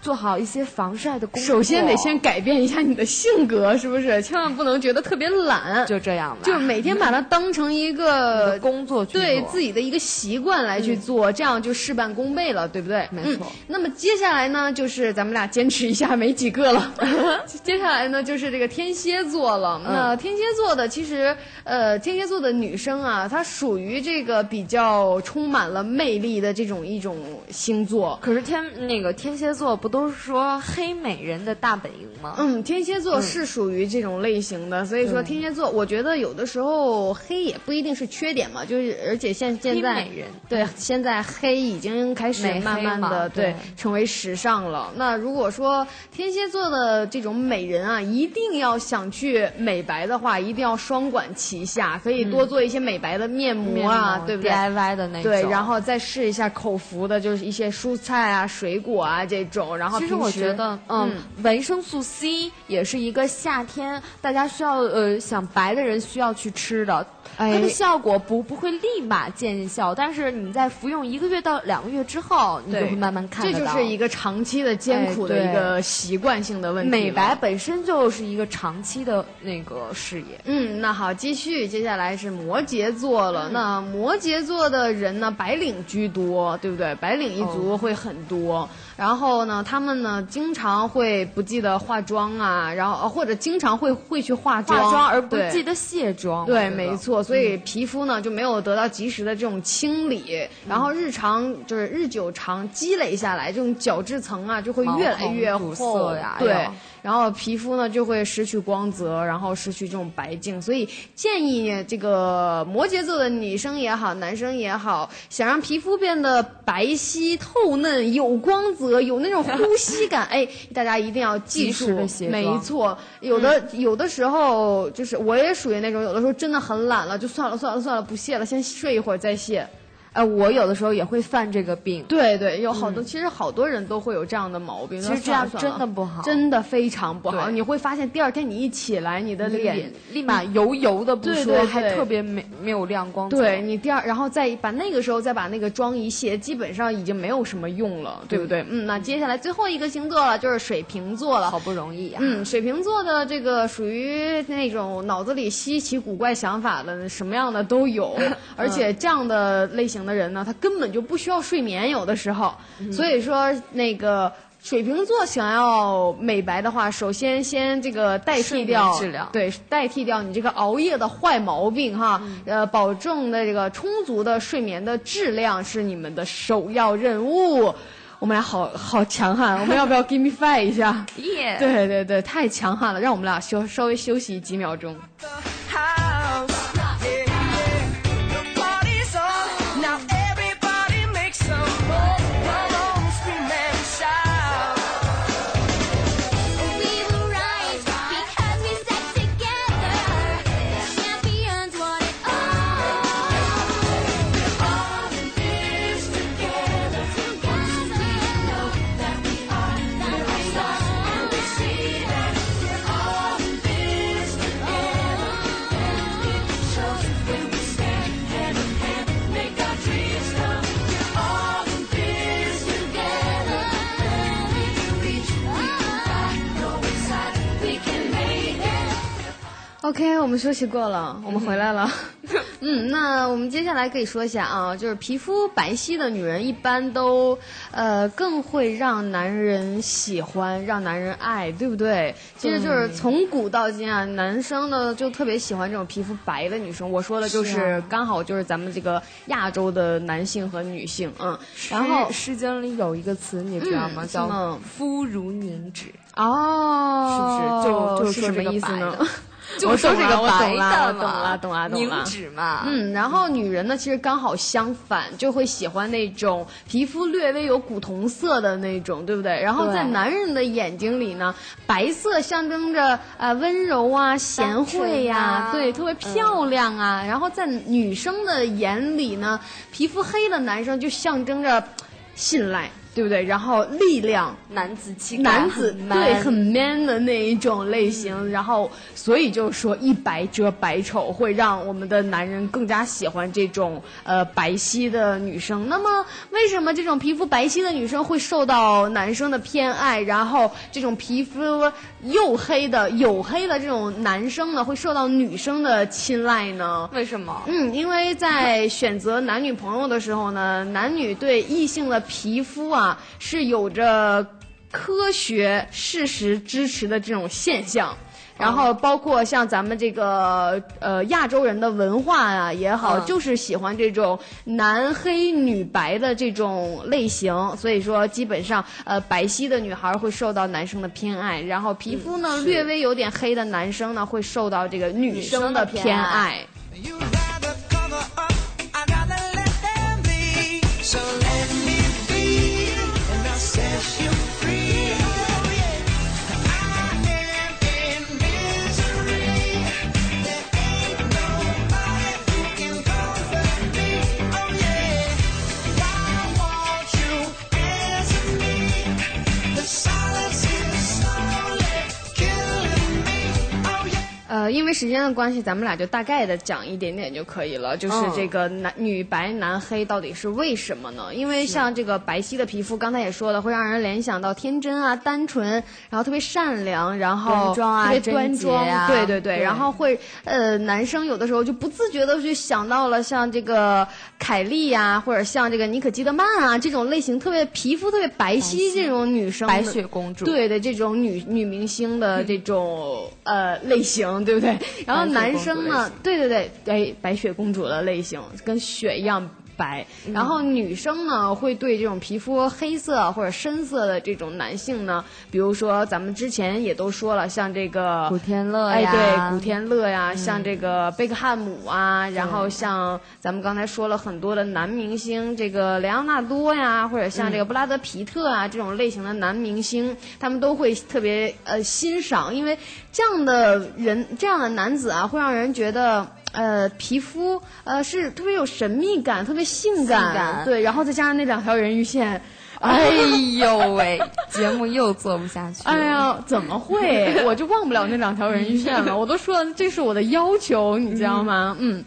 做好一些防晒的工作。首先得先改变一下你的性格，是不是？千万不能觉得特别懒，就这样吧。就每天把它当成一个工作，对自己的一个习惯来去做，这样就事半功倍了，对不对？没错。那么接下来呢，就是咱们俩坚持一下，没几个了。接下来呢，就是这个天蝎座了。那天蝎座的，其实呃，天蝎座的女生啊，她属于这个比较充满了魅力的这种一种星座。可是天那个天蝎座不都是说黑美人的大本营吗？嗯，天蝎座是属于这种类型的，所以说天蝎座，我觉得有的时候黑也不一定是缺点嘛，就是而且现现在对现在黑已经开始慢慢的对成为时尚了。那如果说天蝎座的这种美人啊，一定要想去美白的话，一定要双管齐下，可以多做一些美白的面膜啊，对不对？DIY 的那种，对，然后再试一下口服的，就是一些蔬菜啊、水果啊这种。然后其实我觉得，嗯，维生素 C 也是一个夏天大家需要呃想白的人需要去吃的。它的效果不不会立马见效，但是你在服用一个月到两个月之后，你就会慢慢看到。这就是一个长期的艰苦的一个习惯性的问题。美白本身就是一个长期的那个事业。嗯，那好，继续，接下来是摩羯座了。那摩羯座的人呢，白领居多，对不对？白领一族会很多。然后呢，他们呢经常会不记得化妆啊，然后或者经常会会去化妆，化妆而不记得卸妆。对，没错。所以皮肤呢就没有得到及时的这种清理，然后日常就是日久长积累下来，这种角质层啊就会越来越厚呀。对。然后皮肤呢就会失去光泽，然后失去这种白净，所以建议这个摩羯座的女生也好，男生也好，想让皮肤变得白皙透嫩、有光泽、有那种呼吸感，哎，大家一定要记住，没错。有的有的时候就是我也属于那种，有的时候真的很懒了，就算了算了算了，不卸了，先睡一会儿再卸。哎，我有的时候也会犯这个病。对对，有好多，其实好多人都会有这样的毛病。其实这样真的不好，真的非常不好。你会发现第二天你一起来，你的脸立马油油的，不说还特别没没有亮光。对你第二，然后再把那个时候再把那个妆一卸，基本上已经没有什么用了，对不对？嗯，那接下来最后一个星座了，就是水瓶座了。好不容易啊。嗯，水瓶座的这个属于那种脑子里稀奇古怪想法的，什么样的都有，而且这样的类型。的人呢，他根本就不需要睡眠，有的时候，所以说那个水瓶座想要美白的话，首先先这个代替掉对，代替掉你这个熬夜的坏毛病哈，呃，保证的这个充足的睡眠的质量是你们的首要任务。我们俩好好强悍，我们要不要 give me five 一下？耶！对对对，太强悍了，让我们俩休稍微休息几秒钟。OK，我们休息过了，我们回来了。嗯，那我们接下来可以说一下啊，就是皮肤白皙的女人一般都呃更会让男人喜欢，让男人爱，对不对？其实就是从古到今啊，男生呢就特别喜欢这种皮肤白的女生。我说的就是刚好就是咱们这个亚洲的男性和女性，嗯。然后《诗经》里有一个词，你知道吗？叫“肤如凝脂”。哦，是不是？就就是什么意思呢？就说这个白的懂了，懂了，懂了。凝脂嘛，嗯，然后女人呢，其实刚好相反，就会喜欢那种皮肤略微有古铜色的那种，对不对？然后在男人的眼睛里呢，白色象征着呃温柔啊、贤惠呀，对，特别漂亮啊。然后在女生的眼里呢，皮肤黑的男生就象征着信赖。对不对？然后力量，男子气，男子对很 man 的那一种类型，然后所以就说一白遮百丑，会让我们的男人更加喜欢这种呃白皙的女生。那么为什么这种皮肤白皙的女生会受到男生的偏爱？然后这种皮肤黝黑的黝黑的这种男生呢，会受到女生的青睐呢？为什么？嗯，因为在选择男女朋友的时候呢，男女对异性的皮肤啊。啊，是有着科学事实支持的这种现象，然后包括像咱们这个呃亚洲人的文化啊也好，就是喜欢这种男黑女白的这种类型，所以说基本上呃白皙的女孩会受到男生的偏爱，然后皮肤呢略微有点黑的男生呢会受到这个女生的偏爱。呃，因为时间的关系，咱们俩就大概的讲一点点就可以了。就是这个男女白男黑到底是为什么呢？因为像这个白皙的皮肤，刚才也说了，会让人联想到天真啊、单纯，然后特别善良，然后特别端庄啊，对对对。然后会呃，男生有的时候就不自觉的就想到了像这个凯莉呀，或者像这个妮可基德曼啊这种类型，特别皮肤特别白皙这种女生，白雪公主，对的这种女女明星的这种呃类型。对不对？然后男生呢？对对对，哎，白雪公主的类型，跟雪一样。白，然后女生呢会对这种皮肤黑色或者深色的这种男性呢，比如说咱们之前也都说了，像这个古天乐呀，哎对，古天乐呀，像这个贝克汉姆啊，然后像咱们刚才说了很多的男明星，这个莱昂纳多呀，或者像这个布拉德皮特啊这种类型的男明星，他们都会特别呃欣赏，因为这样的人这样的男子啊，会让人觉得。呃，皮肤呃是特别有神秘感，特别性感，对，然后再加上那两条人鱼线，哎呦喂，节目又做不下去。哎呀，怎么会？我就忘不了那两条人鱼线了，我都说了这是我的要求，你知道吗？嗯。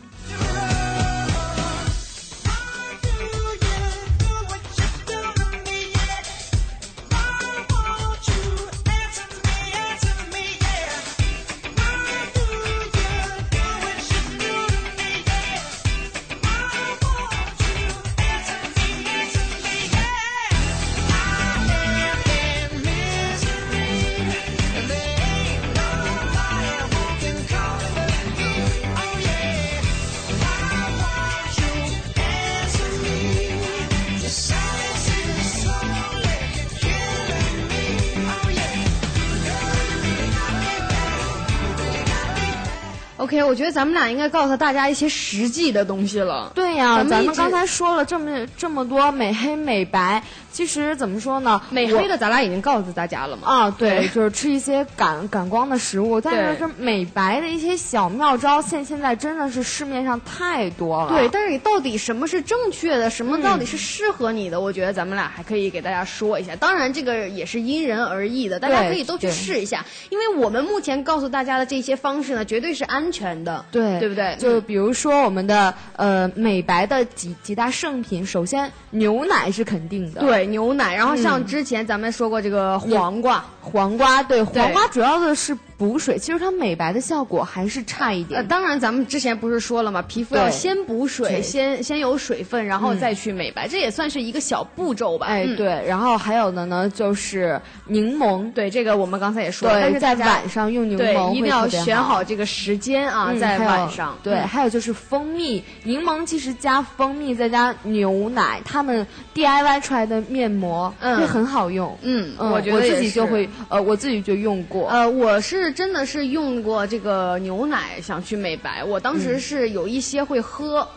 我觉得咱们俩应该告诉大家一些实际的东西了。对呀，咱们刚才说了这么这么多美黑美白。其实怎么说呢？美黑的咱俩已经告诉大家了嘛。啊，对，就是吃一些感感光的食物。但是这美白的一些小妙招，现现在真的是市面上太多了。对，但是你到底什么是正确的，什么到底是适合你的？我觉得咱们俩还可以给大家说一下。当然，这个也是因人而异的，大家可以都去试一下。因为我们目前告诉大家的这些方式呢，绝对是安全的。对，对不对？就比如说我们的呃美白的几几大圣品，首先牛奶是肯定的。对。牛奶，然后像之前咱们说过这个黄瓜，黄瓜对，黄瓜主要的是。补水，其实它美白的效果还是差一点。呃，当然，咱们之前不是说了吗？皮肤要先补水，先先有水分，然后再去美白，这也算是一个小步骤吧。哎，对。然后还有的呢，就是柠檬。对，这个我们刚才也说了，但是在晚上用柠檬一定要选好这个时间啊，在晚上。对，还有就是蜂蜜，柠檬其实加蜂蜜再加牛奶，他们 DIY 出来的面膜会很好用。嗯，我觉得我自己就会，呃，我自己就用过。呃，我是。真的是用过这个牛奶想去美白，我当时是有一些会喝，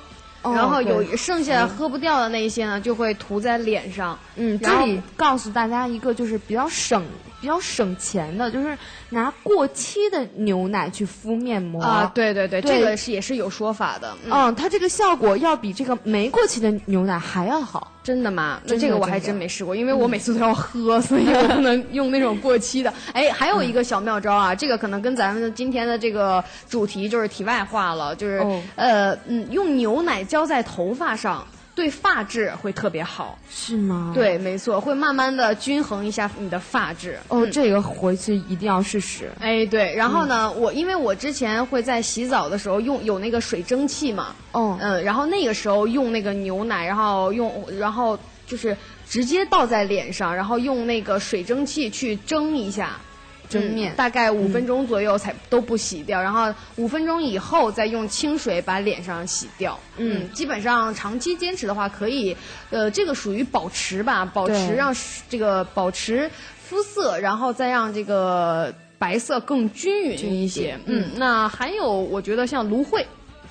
然后有剩下喝不掉的那一些呢，就会涂在脸上。嗯，这里告诉大家一个就是比较省比较省钱的，就是拿过期的牛奶去敷面膜啊。对对对，这个是也是有说法的。嗯，它这个效果要比这个没过期的牛奶还要好。真的吗？那这个我还真没试过，因为我每次都要喝，所以我不能用那种过期的。哎，还有一个小妙招啊，这个可能跟咱们今天的这个主题就是题外话了，就是呃嗯，用牛奶浇在头发上。对发质会特别好，是吗？对，没错，会慢慢的均衡一下你的发质。哦，这个回去一定要试试。哎，对，然后呢，我因为我之前会在洗澡的时候用有那个水蒸气嘛，哦，嗯，然后那个时候用那个牛奶，然后用，然后就是直接倒在脸上，然后用那个水蒸气去蒸一下。蒸面大概五分钟左右才都不洗掉，然后五分钟以后再用清水把脸上洗掉。嗯，基本上长期坚持的话，可以，呃，这个属于保持吧，保持让这个保持肤色，然后再让这个白色更均匀一些。嗯，那还有我觉得像芦荟。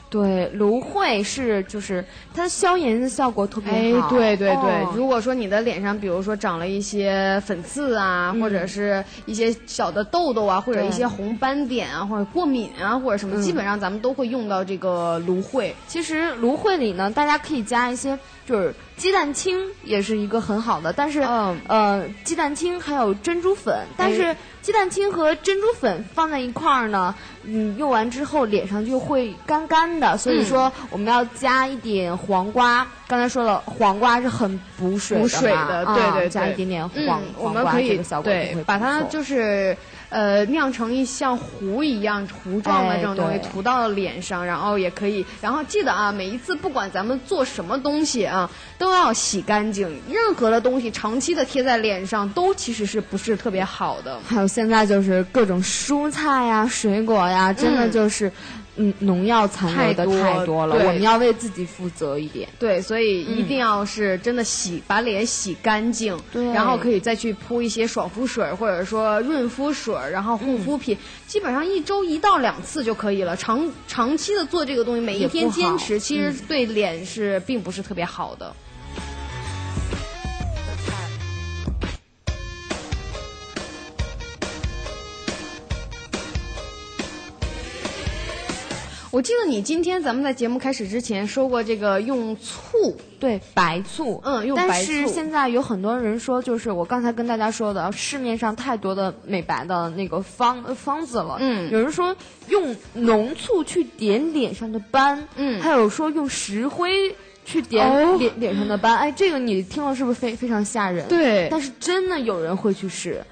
对，芦荟是就是它消炎的效果特别好。哎，对对对，如果说你的脸上，比如说长了一些粉刺啊，或者是一些小的痘痘啊，或者一些红斑点啊，或者过敏啊，或者什么，基本上咱们都会用到这个芦荟。其实芦荟里呢，大家可以加一些，就是鸡蛋清也是一个很好的，但是呃，鸡蛋清还有珍珠粉，但是。鸡蛋清和珍珠粉放在一块儿呢，嗯，用完之后脸上就会干干的，所以说我们要加一点黄瓜。刚才说了，黄瓜是很补水的，对对，加一点点黄黄瓜，这个效果对，把它就是。呃，酿成一像糊一样糊状的这种东西，涂到脸上，然后也可以。然后记得啊，每一次不管咱们做什么东西啊，都要洗干净。任何的东西长期的贴在脸上，都其实是不是特别好的。还有现在就是各种蔬菜呀、水果呀，真的就是。嗯，农药残留的太多了，我们要为自己负责一点。对，所以一定要是真的洗，把脸洗干净，然后可以再去铺一些爽肤水或者说润肤水，然后护肤品，基本上一周一到两次就可以了。长长期的做这个东西，每一天坚持，其实对脸是并不是特别好的。我记得你今天咱们在节目开始之前说过这个用醋，对白醋，嗯，用白醋。但是现在有很多人说，就是我刚才跟大家说的，市面上太多的美白的那个方方子了，嗯，有人说用浓醋去点脸上的斑，嗯，还有说用石灰去点脸脸上的斑，哎，这个你听了是不是非非常吓人？对，但是真的有人会去试。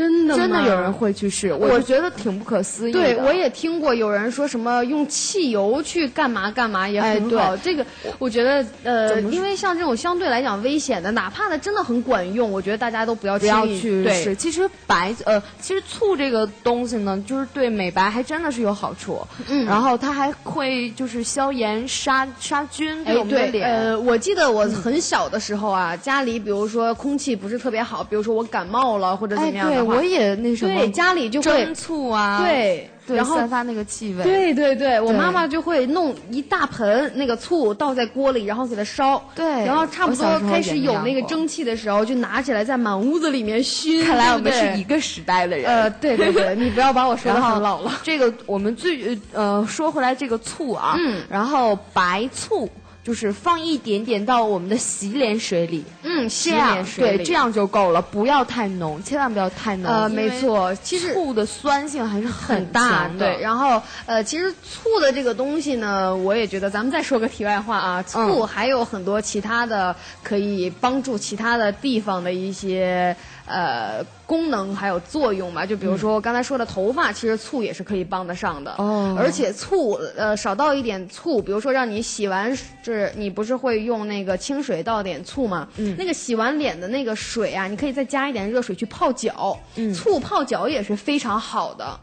真的真的有人会去试，我觉得挺不可思议。对，我也听过有人说什么用汽油去干嘛干嘛也很好。这个我觉得呃，因为像这种相对来讲危险的，哪怕它真的很管用，我觉得大家都不要不要去试。其实白呃，其实醋这个东西呢，就是对美白还真的是有好处。嗯，然后它还会就是消炎杀杀菌，对我们的脸。呃，我记得我很小的时候啊，家里比如说空气不是特别好，比如说我感冒了或者怎么样。我也那什么，对家里就会蒸醋啊，对，然后散发那个气味，对对对，我妈妈就会弄一大盆那个醋倒在锅里，然后给它烧，对，然后差不多开始有那个蒸汽的时候，就拿起来在满屋子里面熏。看来我们是一个时代的人，呃，对对对，你不要把我说的很老了。这个我们最呃说回来这个醋啊，嗯，然后白醋。就是放一点点到我们的洗脸水里，嗯，洗脸水对，这样就够了，不要太浓，千万不要太浓。呃，没错，其实醋的酸性还是很大的。对，然后呃，其实醋的这个东西呢，我也觉得，咱们再说个题外话啊，醋还有很多其他的可以帮助其他的地方的一些。呃，功能还有作用嘛？就比如说刚才说的头发，其实醋也是可以帮得上的。哦。而且醋，呃，少倒一点醋，比如说让你洗完，就是你不是会用那个清水倒点醋吗？嗯。那个洗完脸的那个水啊，你可以再加一点热水去泡脚。嗯。醋泡脚也是非常好的。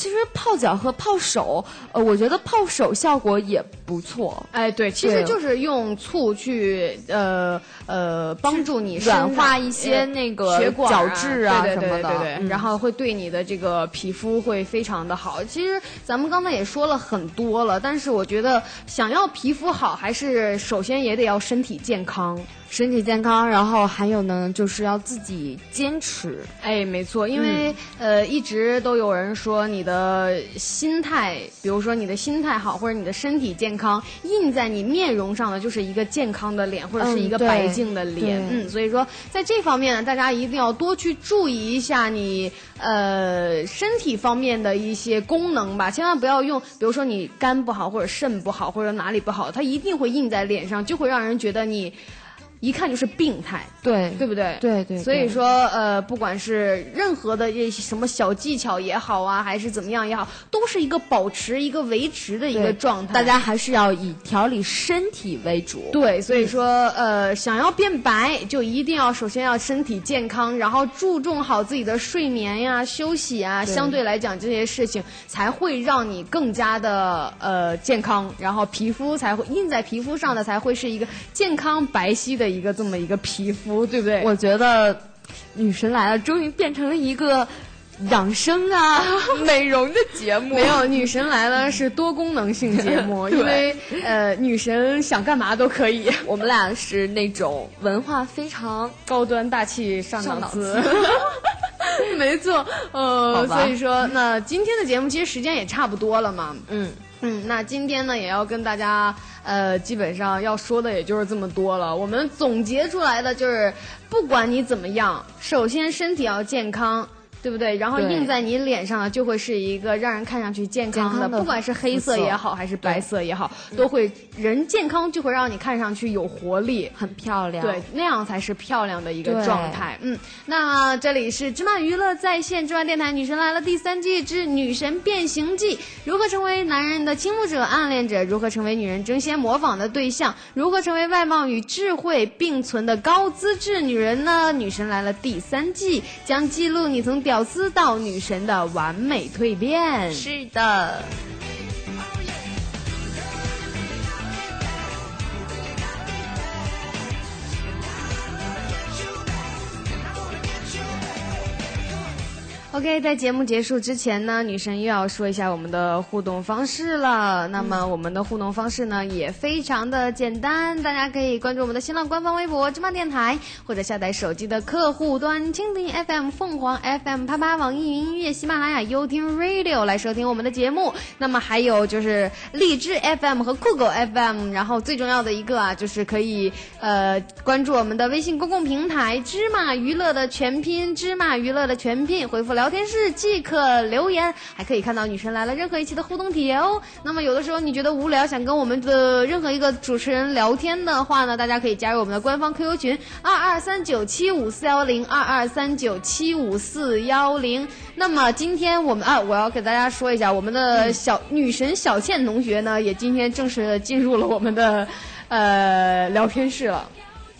其实泡脚和泡手，呃，我觉得泡手效果也不错。哎，对，其实就是用醋去，呃呃，帮助你软化一些那个血管、角质啊什么的，对对对，然后会对你的这个皮肤会非常的好。其实咱们刚才也说了很多了，但是我觉得想要皮肤好，还是首先也得要身体健康。身体健康，然后还有呢，就是要自己坚持。哎，没错，因为呃，一直都有人说你的心态，比如说你的心态好，或者你的身体健康，印在你面容上的就是一个健康的脸，或者是一个白净的脸。嗯，所以说在这方面呢，大家一定要多去注意一下你呃身体方面的一些功能吧，千万不要用，比如说你肝不好，或者肾不好，或者哪里不好，它一定会印在脸上，就会让人觉得你。一看就是病态，对对不对？对对。所以说，呃，不管是任何的这些什么小技巧也好啊，还是怎么样也好，都是一个保持一个维持的一个状态。大家还是要以调理身体为主。对，所以说，呃，想要变白，就一定要首先要身体健康，然后注重好自己的睡眠呀、休息啊，相对来讲这些事情才会让你更加的呃健康，然后皮肤才会印在皮肤上的才会是一个健康白皙的。一个这么一个皮肤，对不对？我觉得女神来了，终于变成了一个养生啊、美容的节目。没有，女神来了是多功能性节目，因为呃，女神想干嘛都可以。我们俩是那种文化非常高端大气上档次。没错，呃，所以说，那今天的节目其实时间也差不多了嘛。嗯嗯，那今天呢，也要跟大家。呃，基本上要说的也就是这么多了。我们总结出来的就是，不管你怎么样，首先身体要健康。对不对？然后印在你脸上的就会是一个让人看上去健康的，不管是黑色也好，还是白色也好，都会人健康就会让你看上去有活力，很漂亮。对，那样才是漂亮的一个状态。嗯，那这里是芝麻娱乐在线芝麻电台，女神来了第三季之女神变形记，如何成为男人的倾慕者、暗恋者？如何成为女人争先模仿的对象？如何成为外貌与智慧并存的高资质女人呢？女神来了第三季将记录你从。屌丝到女神的完美蜕变，是的。OK，在节目结束之前呢，女神又要说一下我们的互动方式了。那么我们的互动方式呢也非常的简单，大家可以关注我们的新浪官方微博“芝麻电台”，或者下载手机的客户端蜻蜓 FM、凤凰 FM、啪啪网易云音乐、喜马拉雅、优听 Radio 来收听我们的节目。那么还有就是荔枝 FM 和酷狗 FM，然后最重要的一个啊，就是可以呃关注我们的微信公共平台“芝麻娱乐”的全拼“芝麻娱乐”的全拼，回复。聊天室即可留言，还可以看到女神来了任何一期的互动帖哦。那么有的时候你觉得无聊，想跟我们的任何一个主持人聊天的话呢，大家可以加入我们的官方 QQ 群二二三九七五四幺零二二三九七五四幺零。那么今天我们啊，我要给大家说一下，我们的小女神小倩同学呢，也今天正式进入了我们的呃聊天室了。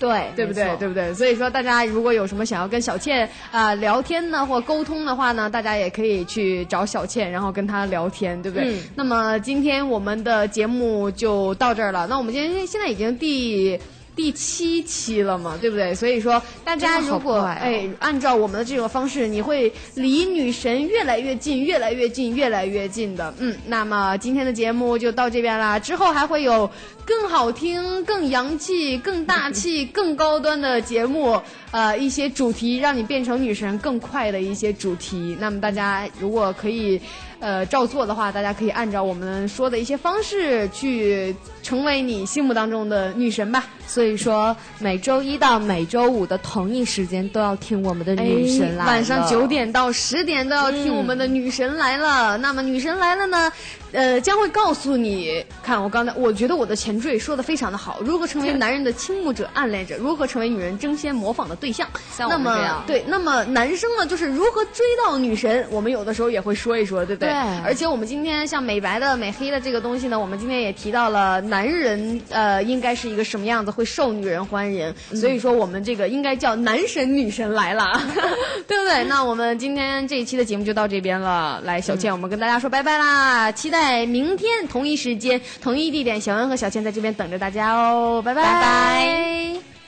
对，对不对？对不对？所以说，大家如果有什么想要跟小倩啊聊天呢，或沟通的话呢，大家也可以去找小倩，然后跟她聊天，对不对？那么今天我们的节目就到这儿了。那我们今天现在已经第。第七期了嘛，对不对？所以说，大家如果哎按照我们的这种方式，你会离女神越来越近，越来越近，越来越近的。嗯，那么今天的节目就到这边啦，之后还会有更好听、更洋气、更大气、更高端的节目，呃，一些主题让你变成女神更快的一些主题。那么大家如果可以。呃，照做的话，大家可以按照我们说的一些方式去成为你心目当中的女神吧。所以说，每周一到每周五的同一时间都要听我们的女神来了。晚上九点到十点都要听我们的女神来了。那么女神来了呢？呃，将会告诉你，看我刚才，我觉得我的前缀说的非常的好。如何成为男人的倾慕者、暗恋者？如何成为女人争先模仿的对象？像我们这样。对，那么男生呢，就是如何追到女神？我们有的时候也会说一说，对不对？对。而且我们今天像美白的、美黑的这个东西呢，我们今天也提到了男人呃应该是一个什么样子会受女人欢迎。所以说我们这个应该叫男神女神来了，对不对？那我们今天这一期的节目就到这边了。来，小倩，我们跟大家说拜拜啦，期待。在明天同一时间、同一地点，小恩和小倩在这边等着大家哦，拜拜。